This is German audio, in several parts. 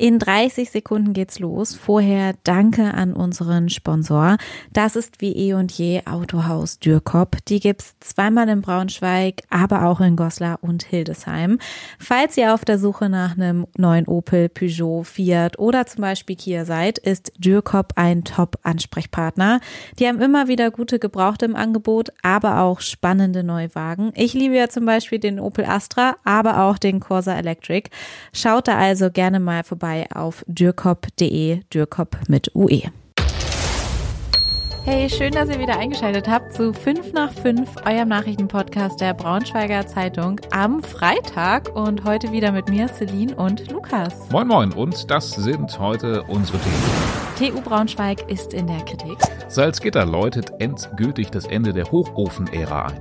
In 30 Sekunden geht's los. Vorher danke an unseren Sponsor. Das ist wie eh und je Autohaus Dürkop. Die gibt's zweimal in Braunschweig, aber auch in Goslar und Hildesheim. Falls ihr auf der Suche nach einem neuen Opel, Peugeot, Fiat oder zum Beispiel Kia seid, ist Dürkop ein Top-Ansprechpartner. Die haben immer wieder gute Gebrauchte im Angebot, aber auch spannende Neuwagen. Ich liebe ja zum Beispiel den Opel Astra, aber auch den Corsa Electric. Schaut da also gerne mal vorbei vorbei auf dürkop.de, dürkop mit UE. Hey, schön, dass ihr wieder eingeschaltet habt zu 5 nach 5, eurem Nachrichtenpodcast der Braunschweiger Zeitung am Freitag und heute wieder mit mir, Celine und Lukas. Moin, moin, und das sind heute unsere Themen. TU Braunschweig ist in der Kritik. Salzgitter läutet endgültig das Ende der Hochofen-Ära ein.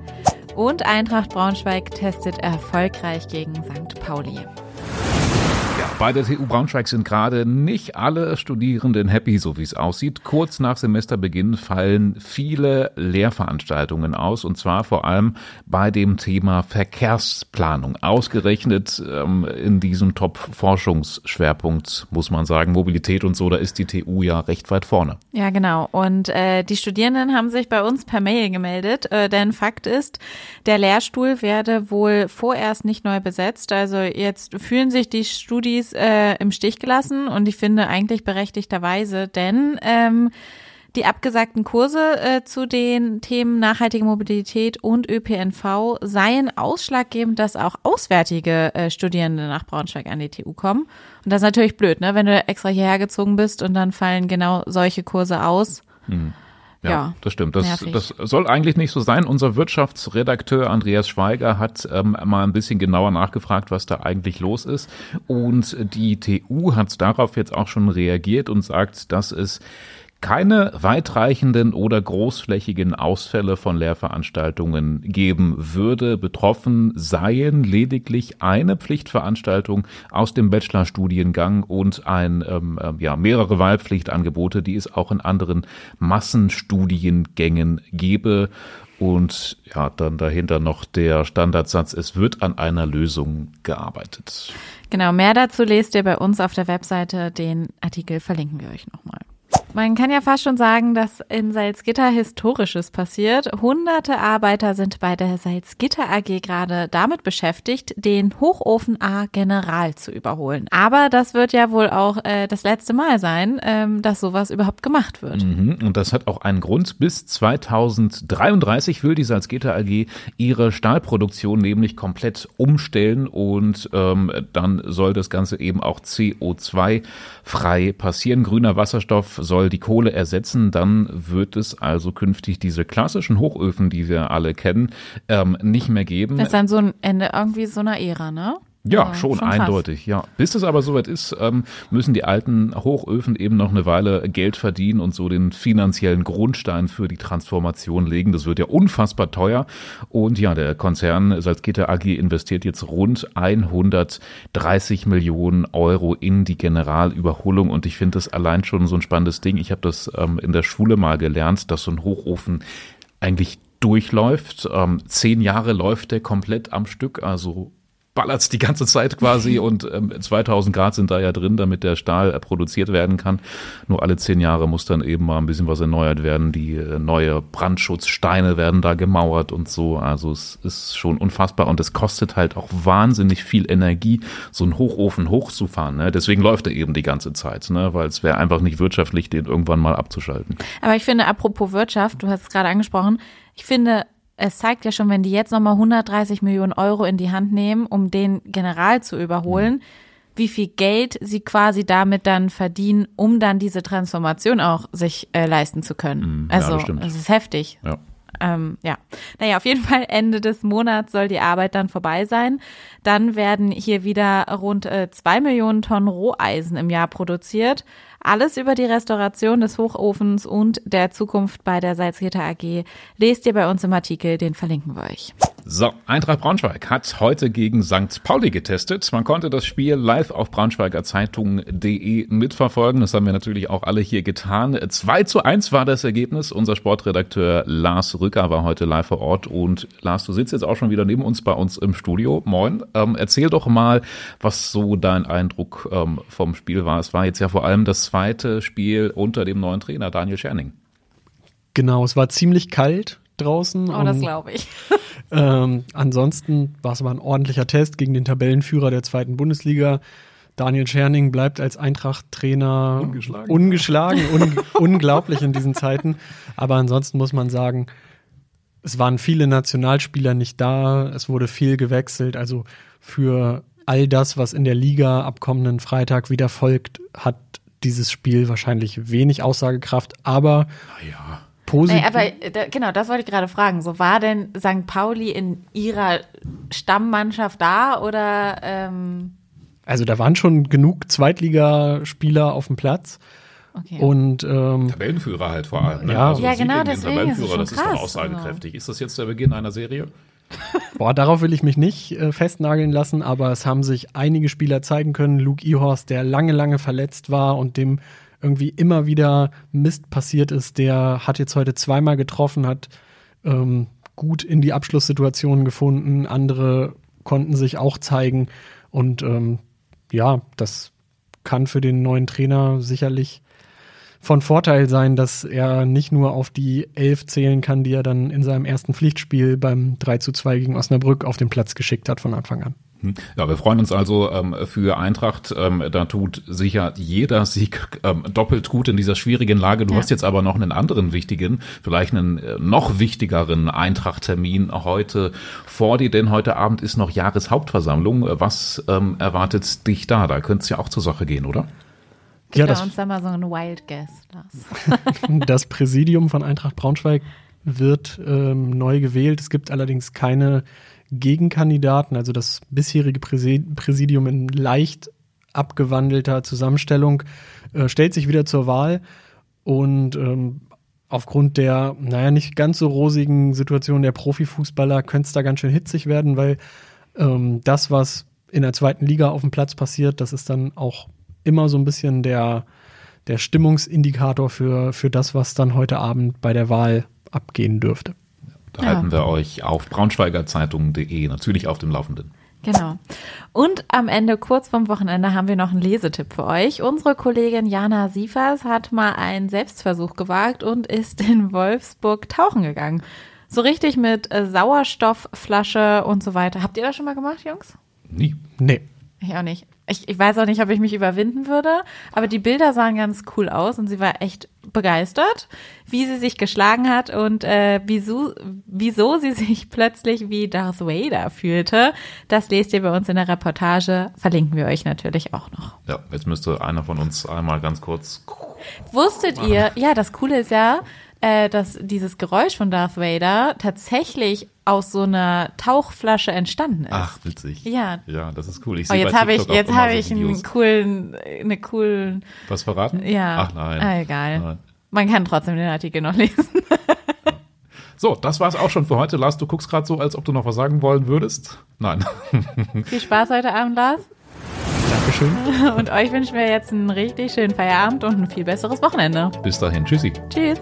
Und Eintracht Braunschweig testet erfolgreich gegen St. Pauli. Bei der TU Braunschweig sind gerade nicht alle Studierenden happy, so wie es aussieht. Kurz nach Semesterbeginn fallen viele Lehrveranstaltungen aus und zwar vor allem bei dem Thema Verkehrsplanung. Ausgerechnet ähm, in diesem Top-Forschungsschwerpunkt muss man sagen, Mobilität und so, da ist die TU ja recht weit vorne. Ja, genau. Und äh, die Studierenden haben sich bei uns per Mail gemeldet, äh, denn Fakt ist, der Lehrstuhl werde wohl vorerst nicht neu besetzt. Also jetzt fühlen sich die Studis Studis äh, im Stich gelassen und ich finde eigentlich berechtigterweise, denn ähm, die abgesagten Kurse äh, zu den Themen nachhaltige Mobilität und ÖPNV seien ausschlaggebend, dass auch auswärtige äh, Studierende nach Braunschweig an die TU kommen. Und das ist natürlich blöd, ne? wenn du extra hierher gezogen bist und dann fallen genau solche Kurse aus. Hm. Ja, ja, das stimmt. Das, das soll eigentlich nicht so sein. Unser Wirtschaftsredakteur Andreas Schweiger hat ähm, mal ein bisschen genauer nachgefragt, was da eigentlich los ist. Und die TU hat darauf jetzt auch schon reagiert und sagt, dass es keine weitreichenden oder großflächigen Ausfälle von Lehrveranstaltungen geben würde. Betroffen seien lediglich eine Pflichtveranstaltung aus dem Bachelorstudiengang und ein, ähm, äh, ja, mehrere Wahlpflichtangebote, die es auch in anderen Massenstudiengängen gebe. Und ja, dann dahinter noch der Standardsatz, es wird an einer Lösung gearbeitet. Genau, mehr dazu lest ihr bei uns auf der Webseite. Den Artikel verlinken wir euch nochmal. Man kann ja fast schon sagen, dass in Salzgitter Historisches passiert. Hunderte Arbeiter sind bei der Salzgitter AG gerade damit beschäftigt, den Hochofen A General zu überholen. Aber das wird ja wohl auch äh, das letzte Mal sein, ähm, dass sowas überhaupt gemacht wird. Mhm. Und das hat auch einen Grund. Bis 2033 will die Salzgitter AG ihre Stahlproduktion nämlich komplett umstellen und ähm, dann soll das Ganze eben auch CO2 frei passieren. Grüner Wasserstoff soll die Kohle ersetzen, dann wird es also künftig diese klassischen Hochöfen, die wir alle kennen, ähm, nicht mehr geben. Das ist dann so ein Ende irgendwie so einer Ära, ne? Ja, schon, schon eindeutig, ja. Bis es aber soweit ist, ähm, müssen die alten Hochöfen eben noch eine Weile Geld verdienen und so den finanziellen Grundstein für die Transformation legen. Das wird ja unfassbar teuer. Und ja, der Konzern Salzgitter AG investiert jetzt rund 130 Millionen Euro in die Generalüberholung. Und ich finde das allein schon so ein spannendes Ding. Ich habe das ähm, in der Schule mal gelernt, dass so ein Hochofen eigentlich durchläuft. Ähm, zehn Jahre läuft der komplett am Stück, also ballert's die ganze Zeit quasi und ähm, 2000 Grad sind da ja drin, damit der Stahl äh, produziert werden kann. Nur alle zehn Jahre muss dann eben mal ein bisschen was erneuert werden. Die äh, neue Brandschutzsteine werden da gemauert und so. Also es ist schon unfassbar und es kostet halt auch wahnsinnig viel Energie, so einen Hochofen hochzufahren. Ne? Deswegen läuft er eben die ganze Zeit, ne? weil es wäre einfach nicht wirtschaftlich, den irgendwann mal abzuschalten. Aber ich finde, apropos Wirtschaft, du hast es gerade angesprochen, ich finde, es zeigt ja schon, wenn die jetzt nochmal 130 Millionen Euro in die Hand nehmen, um den General zu überholen, mhm. wie viel Geld sie quasi damit dann verdienen, um dann diese Transformation auch sich äh, leisten zu können. Mhm, also, ja, das, ist heftig. Ja. Ähm, ja, naja, auf jeden Fall Ende des Monats soll die Arbeit dann vorbei sein. Dann werden hier wieder rund äh, zwei Millionen Tonnen Roheisen im Jahr produziert. Alles über die Restauration des Hochofens und der Zukunft bei der Salzgitter AG lest ihr bei uns im Artikel, den verlinken wir euch. So, Eintracht Braunschweig hat heute gegen St. Pauli getestet. Man konnte das Spiel live auf braunschweigerzeitung.de mitverfolgen. Das haben wir natürlich auch alle hier getan. 2 zu 1 war das Ergebnis. Unser Sportredakteur Lars Rücker war heute live vor Ort. Und Lars, du sitzt jetzt auch schon wieder neben uns bei uns im Studio. Moin. Ähm, erzähl doch mal, was so dein Eindruck ähm, vom Spiel war. Es war jetzt ja vor allem das zweite Spiel unter dem neuen Trainer Daniel Scherning. Genau, es war ziemlich kalt draußen. Oh, das glaube ich. ähm, ansonsten war es aber ein ordentlicher Test gegen den Tabellenführer der zweiten Bundesliga. Daniel Scherning bleibt als Eintracht-Trainer ungeschlagen, ungeschlagen un unglaublich in diesen Zeiten. Aber ansonsten muss man sagen, es waren viele Nationalspieler nicht da, es wurde viel gewechselt. Also für all das, was in der Liga ab kommenden Freitag wieder folgt, hat dieses Spiel wahrscheinlich wenig Aussagekraft. Aber ja positiv. Nee, aber da, genau, das wollte ich gerade fragen. So war denn St. Pauli in ihrer Stammmannschaft da oder? Ähm also da waren schon genug Zweitligaspieler auf dem Platz. Okay. Und ähm, Tabellenführer halt vor allem. Ne? Ja, also ja genau, deswegen Tabellenführer, ist das ist doch aussagekräftig. Ist das jetzt der Beginn einer Serie? Boah, darauf will ich mich nicht äh, festnageln lassen, aber es haben sich einige Spieler zeigen können. Luke Ihorst, der lange, lange verletzt war und dem irgendwie immer wieder Mist passiert ist, der hat jetzt heute zweimal getroffen, hat ähm, gut in die Abschlusssituation gefunden, andere konnten sich auch zeigen und ähm, ja, das kann für den neuen Trainer sicherlich von Vorteil sein, dass er nicht nur auf die elf zählen kann, die er dann in seinem ersten Pflichtspiel beim 3 zu 2 gegen Osnabrück auf den Platz geschickt hat von Anfang an. Hm. Ja, wir freuen uns also ähm, für Eintracht. Ähm, da tut sicher jeder Sieg ähm, doppelt gut in dieser schwierigen Lage. Du ja. hast jetzt aber noch einen anderen wichtigen, vielleicht einen äh, noch wichtigeren Eintracht-Termin heute vor dir, denn heute Abend ist noch Jahreshauptversammlung. Was ähm, erwartet dich da? Da könnte es ja auch zur Sache gehen, oder? Gibt ja, das, uns da mal so ein Wild Guess. Das. das Präsidium von Eintracht Braunschweig wird ähm, neu gewählt. Es gibt allerdings keine Gegenkandidaten, also das bisherige Präsidium in leicht abgewandelter Zusammenstellung, äh, stellt sich wieder zur Wahl und ähm, aufgrund der, naja, nicht ganz so rosigen Situation der Profifußballer könnte es da ganz schön hitzig werden, weil ähm, das, was in der zweiten Liga auf dem Platz passiert, das ist dann auch immer so ein bisschen der, der Stimmungsindikator für, für das, was dann heute Abend bei der Wahl abgehen dürfte. Da ja. halten wir euch auf braunschweigerzeitung.de natürlich auf dem Laufenden. Genau. Und am Ende, kurz vorm Wochenende, haben wir noch einen Lesetipp für euch. Unsere Kollegin Jana Siefers hat mal einen Selbstversuch gewagt und ist in Wolfsburg tauchen gegangen. So richtig mit Sauerstoffflasche und so weiter. Habt ihr das schon mal gemacht, Jungs? Nie. Nee. Ich auch nicht. Ich, ich weiß auch nicht, ob ich mich überwinden würde, aber die Bilder sahen ganz cool aus und sie war echt begeistert, wie sie sich geschlagen hat und äh, wieso, wieso sie sich plötzlich wie Darth Vader fühlte. Das lest ihr bei uns in der Reportage. Verlinken wir euch natürlich auch noch. Ja, jetzt müsste einer von uns einmal ganz kurz. Wusstet ihr, ja, das Coole ist ja, äh, dass dieses Geräusch von Darth Vader tatsächlich aus so einer Tauchflasche entstanden ist. Ach, witzig. Ja. Ja, das ist cool. Ich oh, jetzt habe ich, jetzt habe ich einen coolen, eine coolen. Was verraten? Ja. Ach nein. Ah, egal. Nein. Man kann trotzdem den Artikel noch lesen. So, das war's auch schon für heute. Lars, du guckst gerade so, als ob du noch was sagen wollen würdest. Nein. Viel Spaß heute Abend, Lars. Dankeschön. Und euch wünschen wir jetzt einen richtig schönen Feierabend und ein viel besseres Wochenende. Bis dahin. Tschüssi. Tschüss.